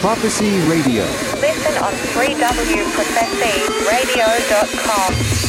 Prophecy Radio. Listen on 3wprophecyradio.com.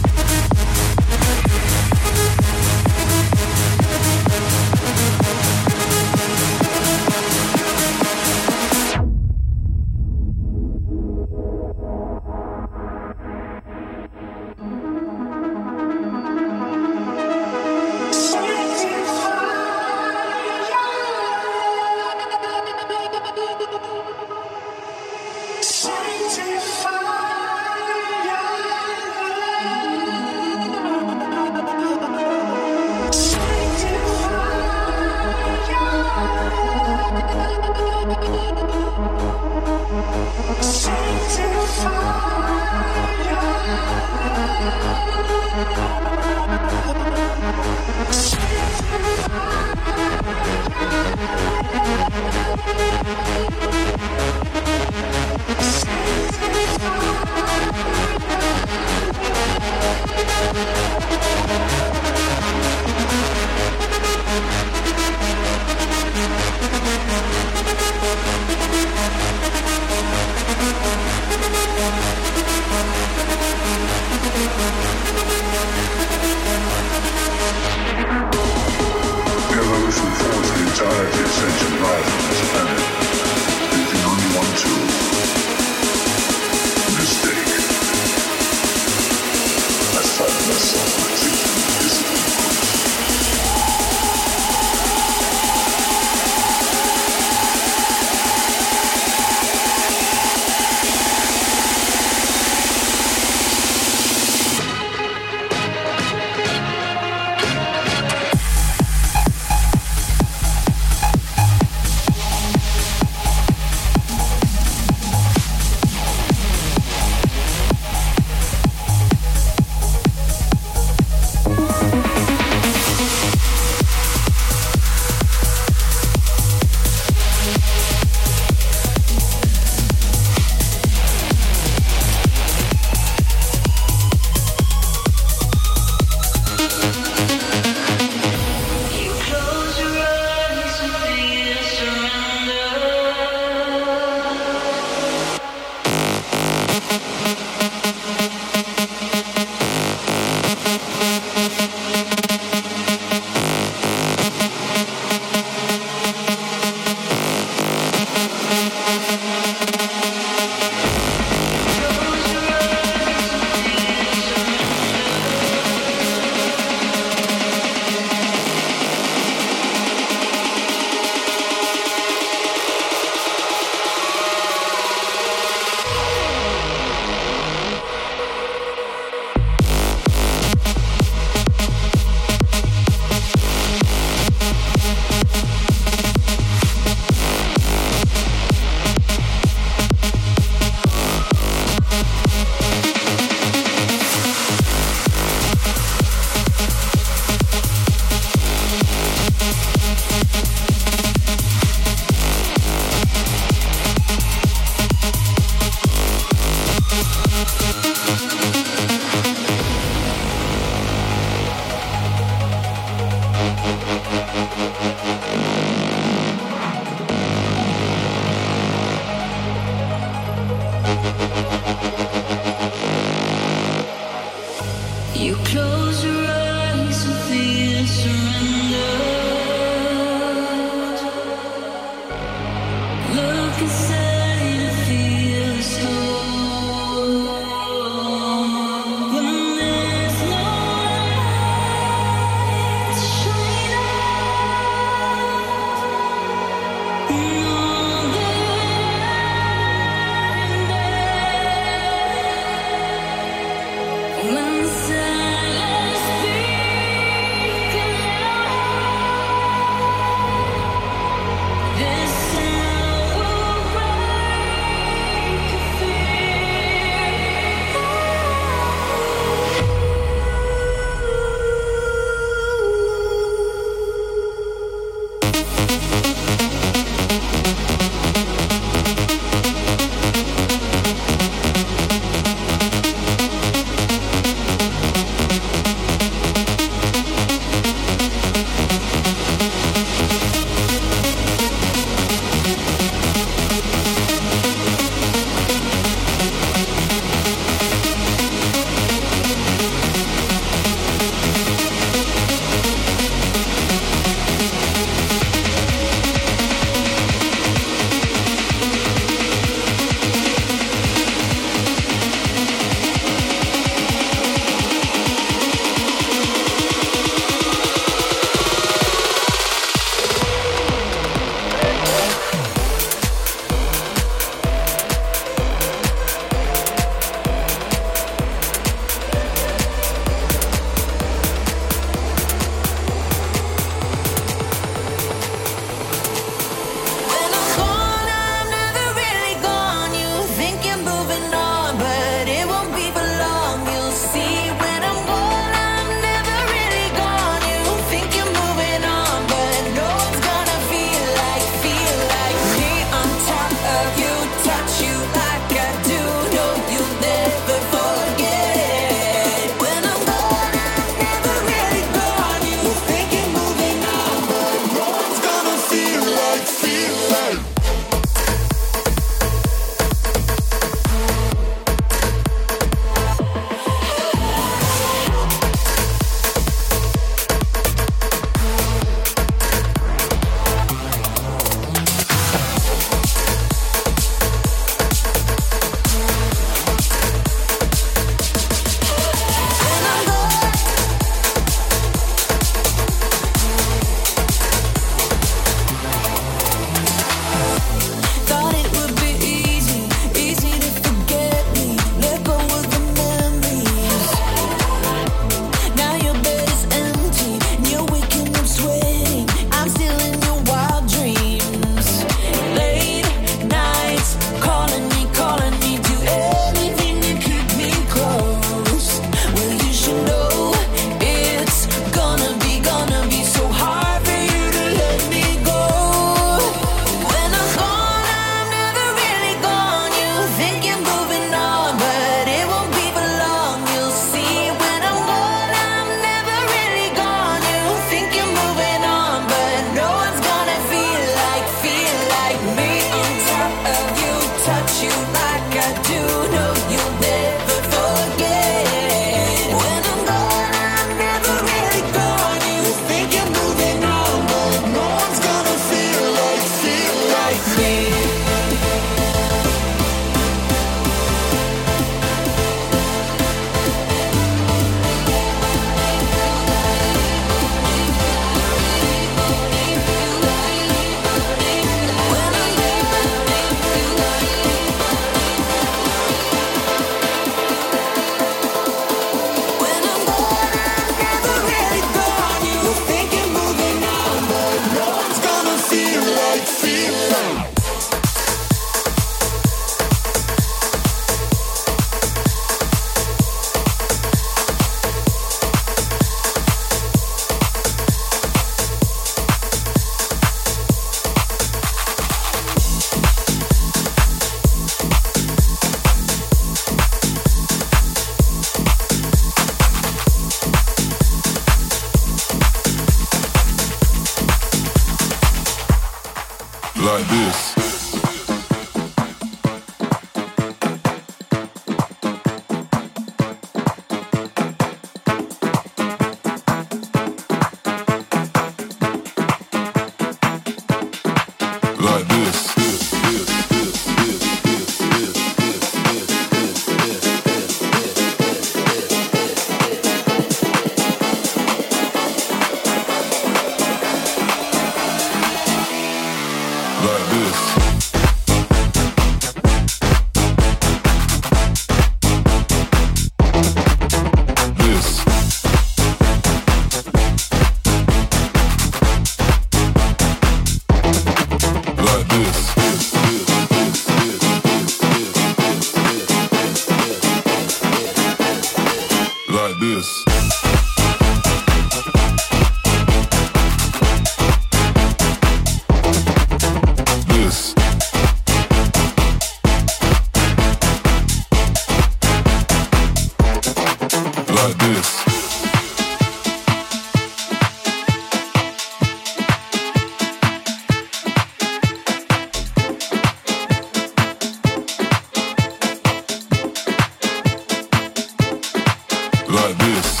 like this.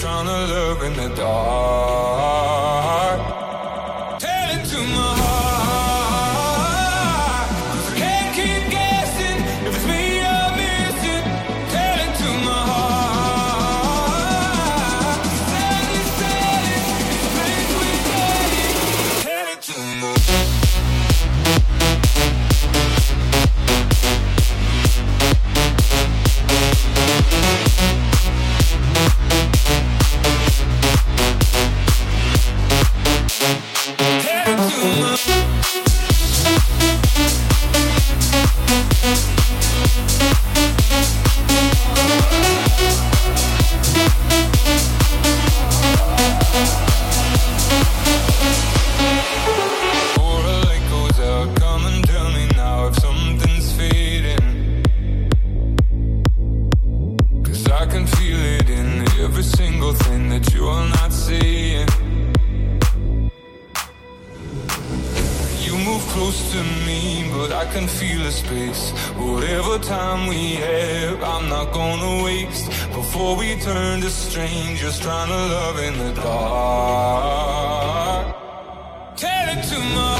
Trying to love in the dark. step I'm not gonna waste. Before we turn to strangers Trying to love in the dark. Tell it to my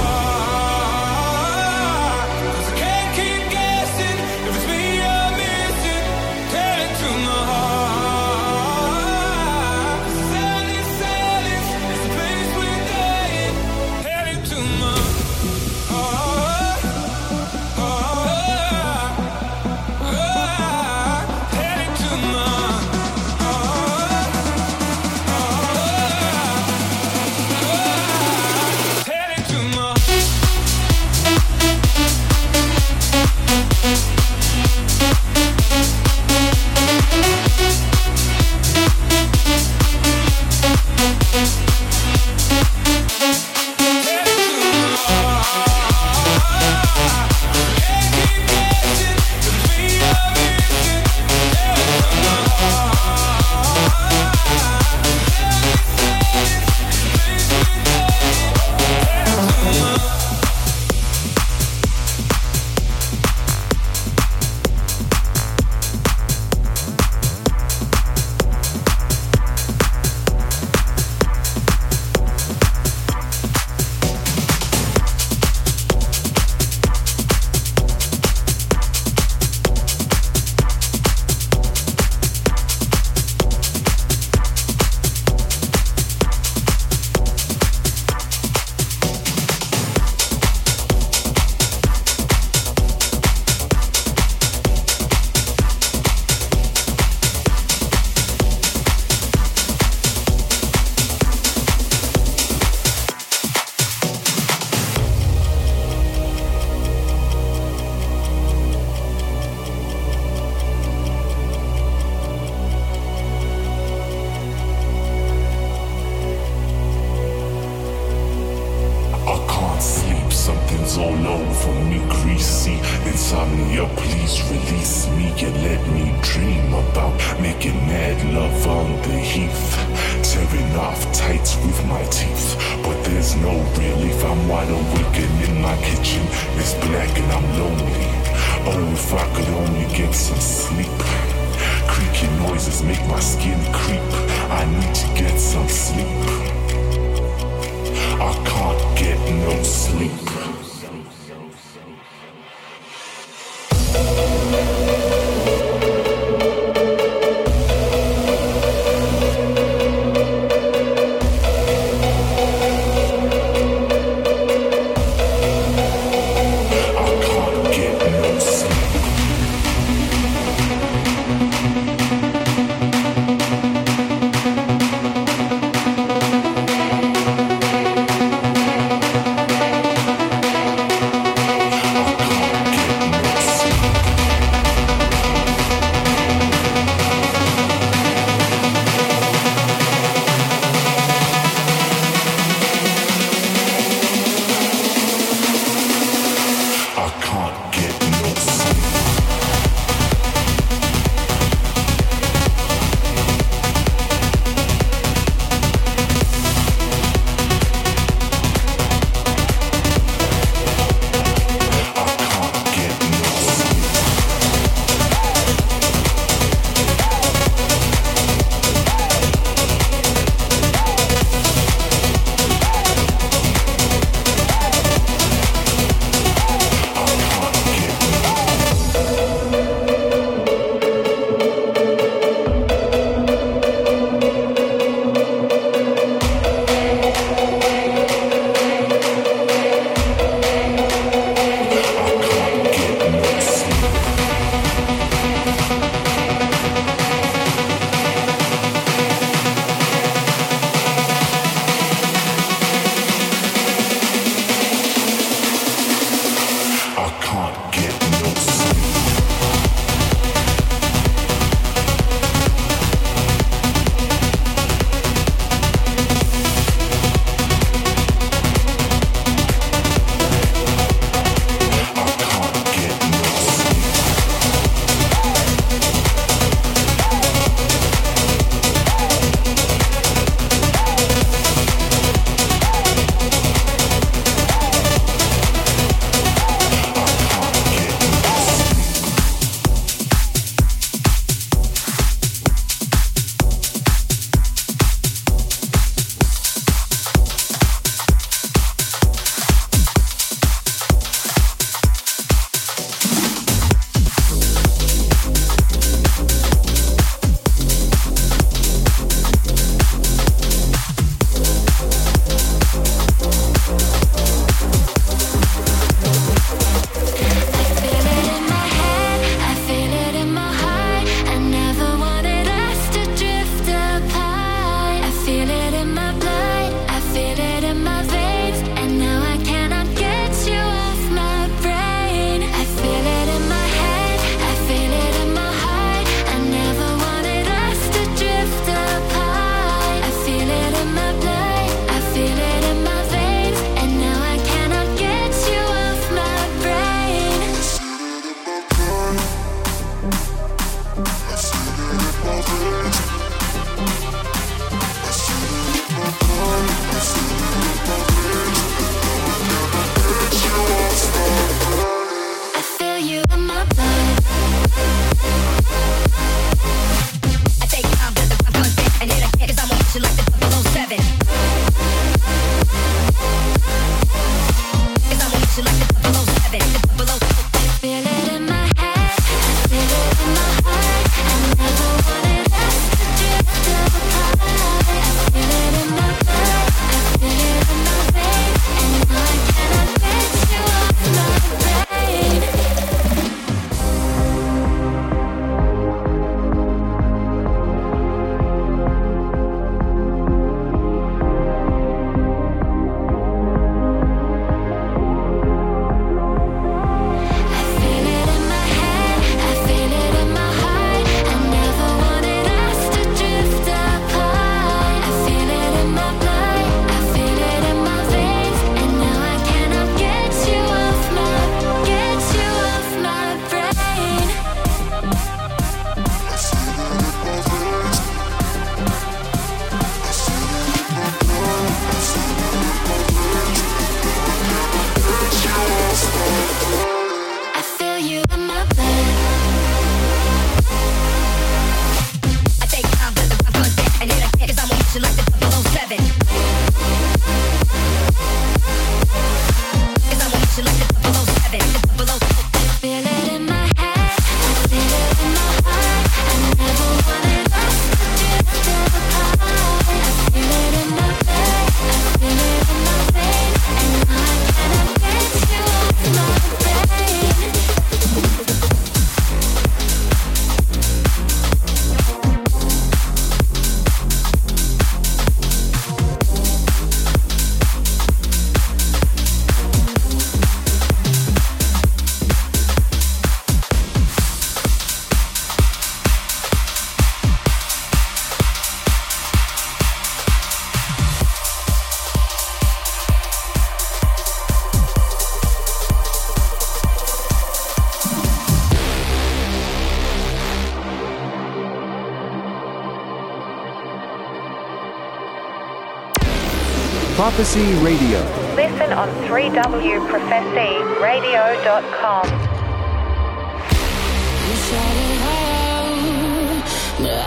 Prophecy Radio. Listen on 3wprophecyradio.com.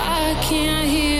I can't hear.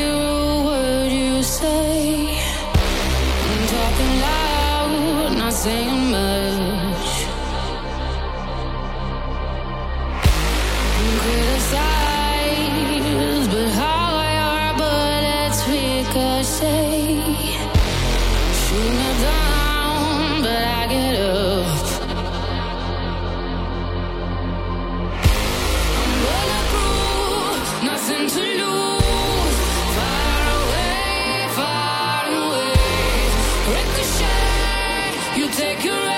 You take your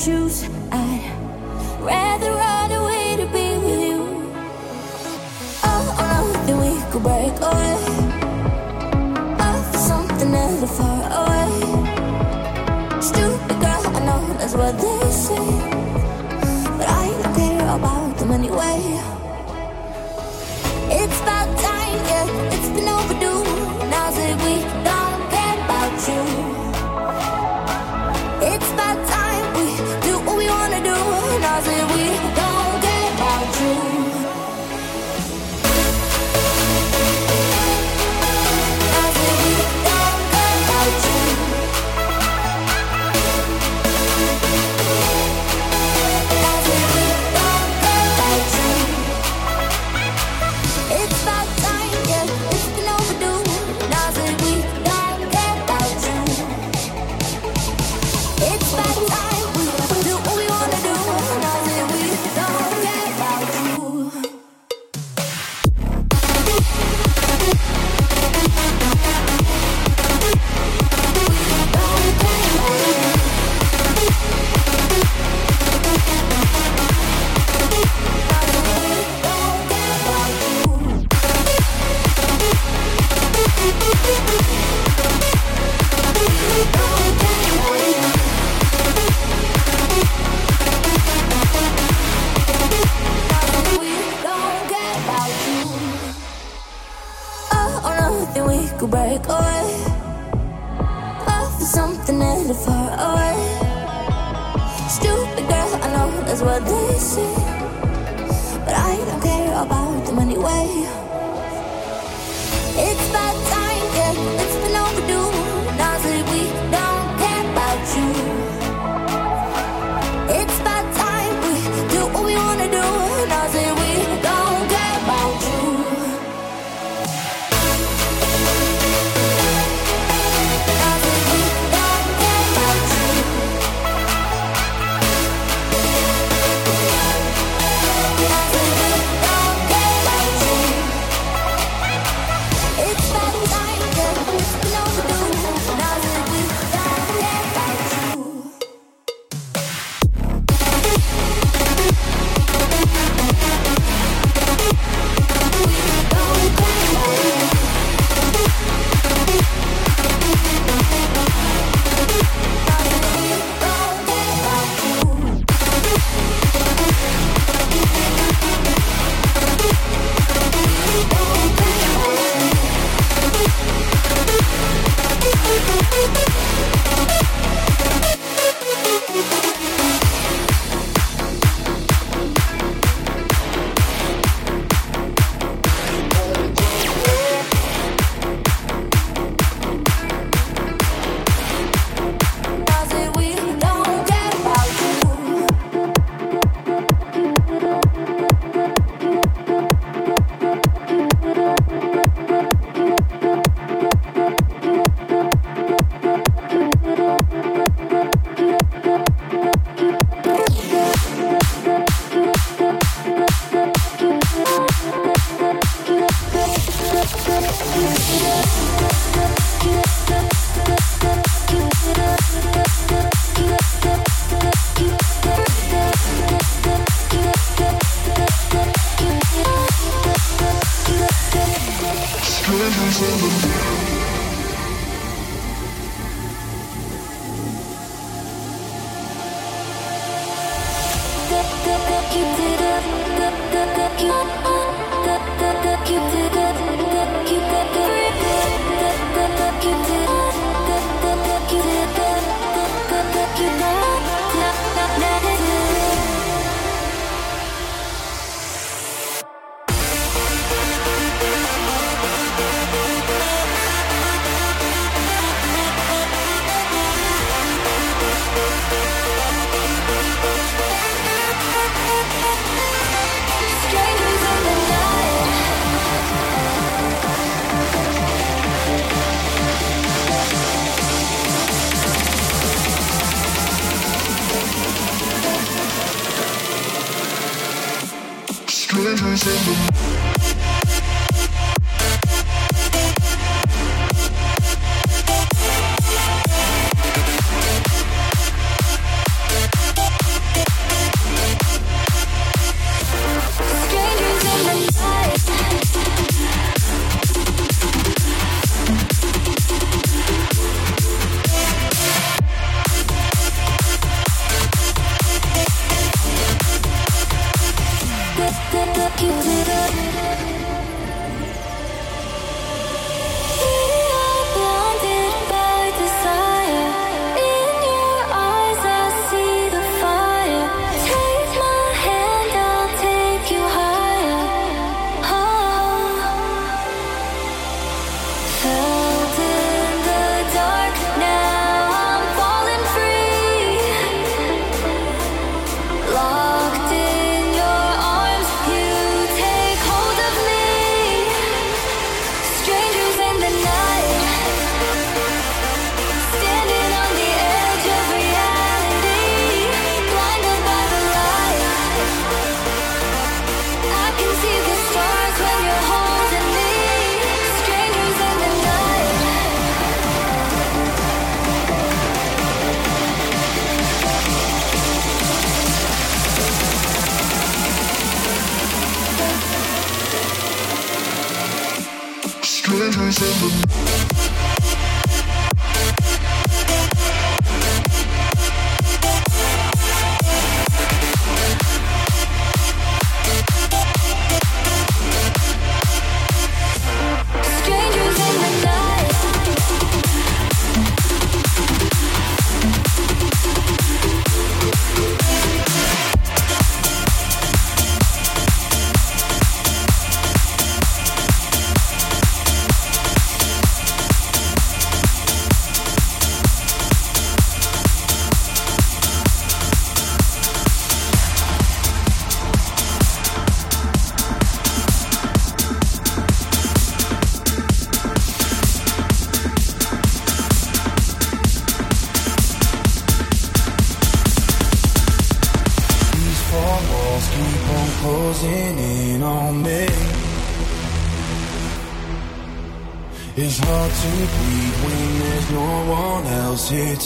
choose,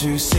else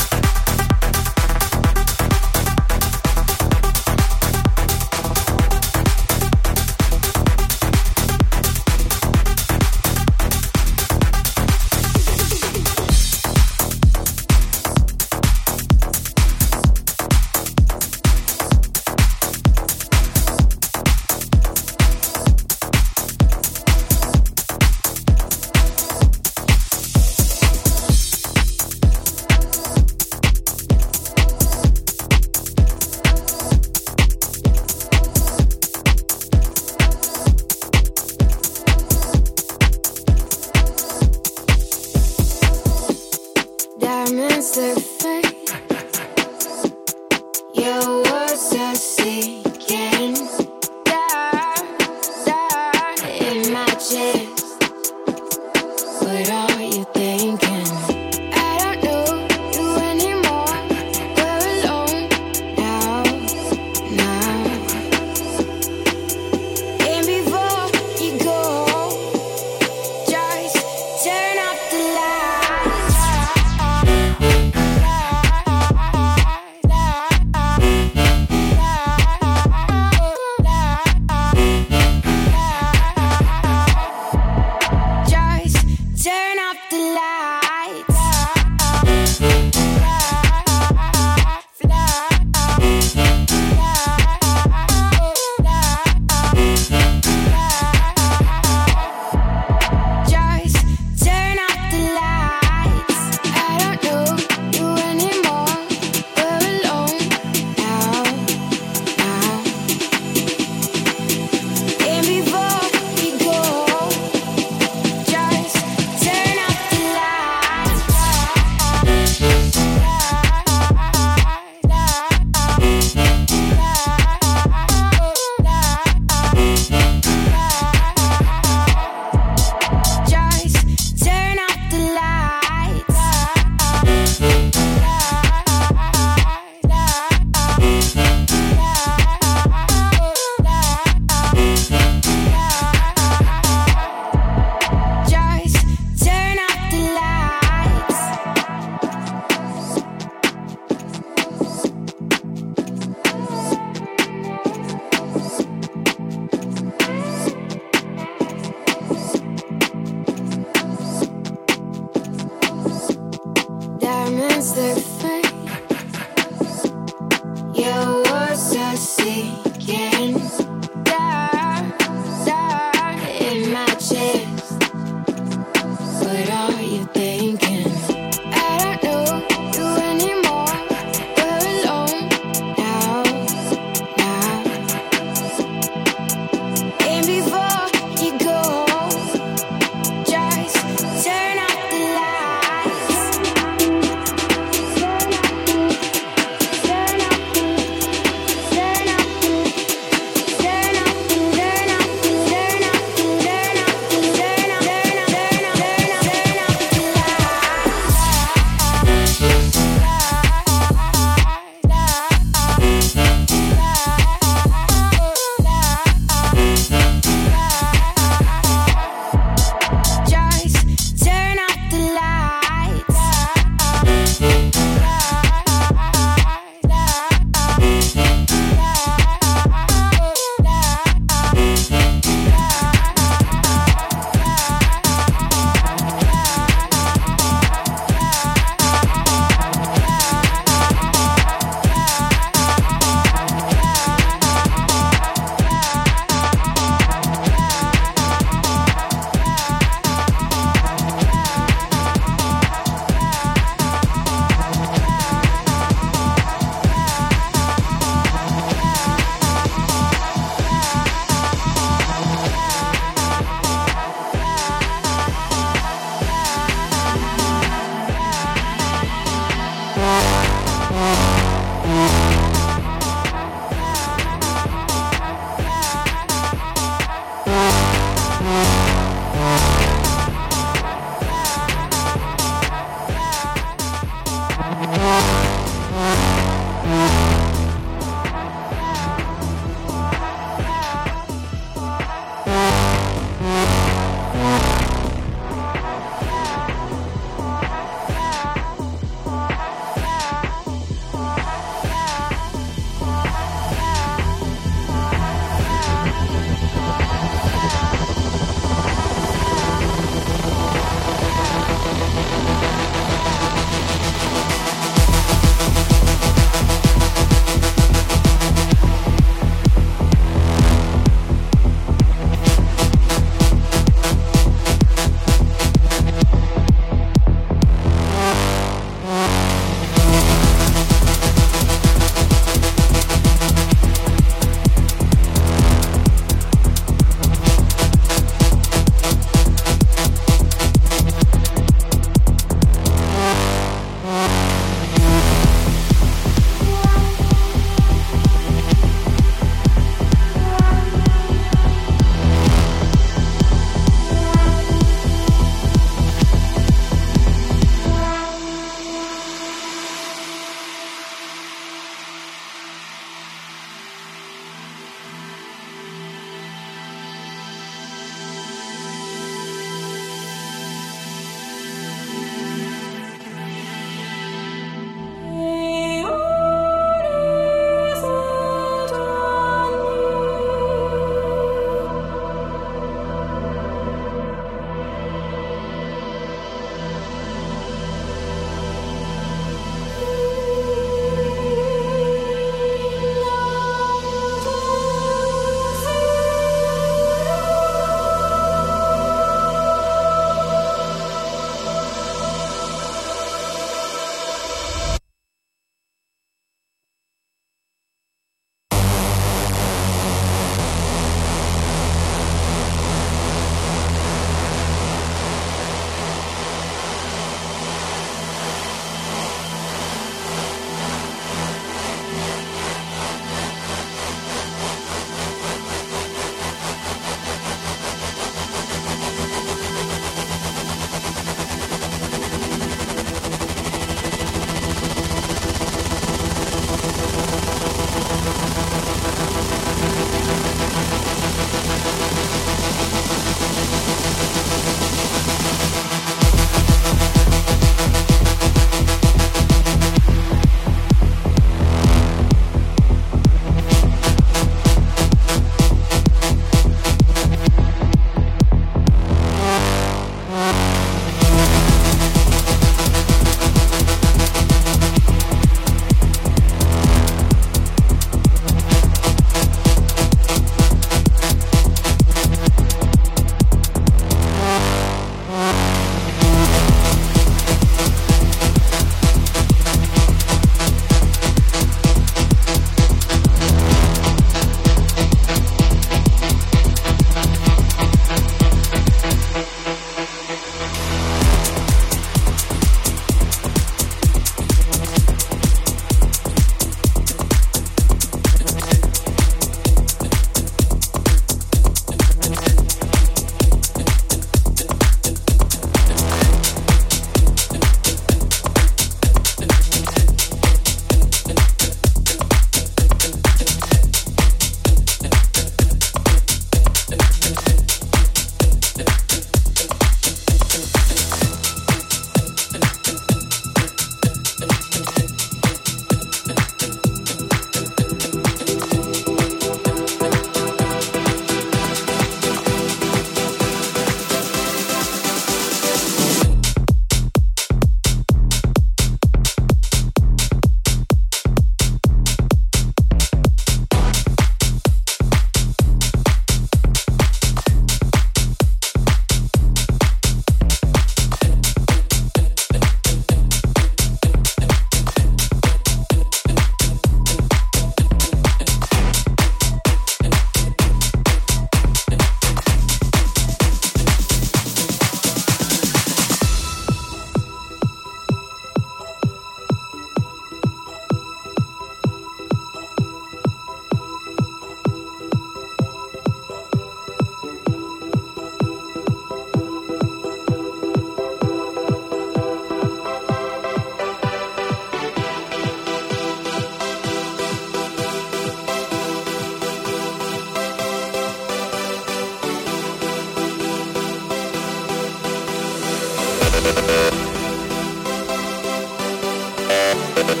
Thank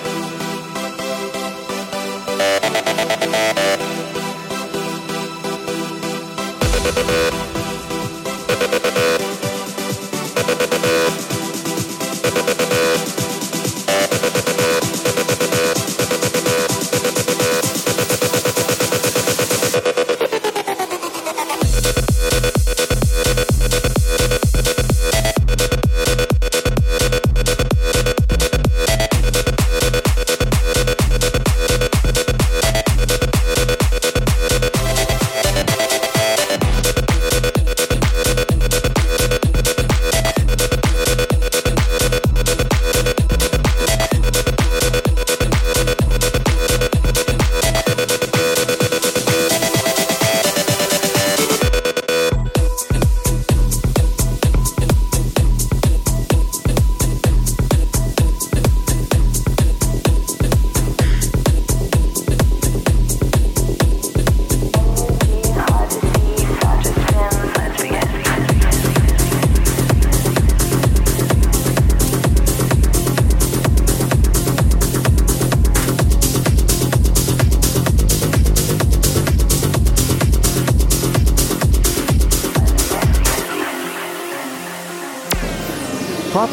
you.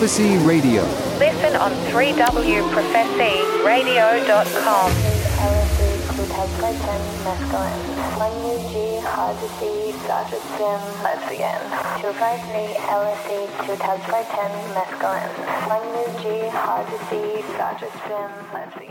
Prophecy Radio. Listen on 3wprophecyradio.com. LSD, Clutouch by 10, mescaline. 1UG, hard to see, start to spin, let's begin. 253, LSD, Clutouch by 10, mescaline. 1UG, hard to see, start to spin, let's begin.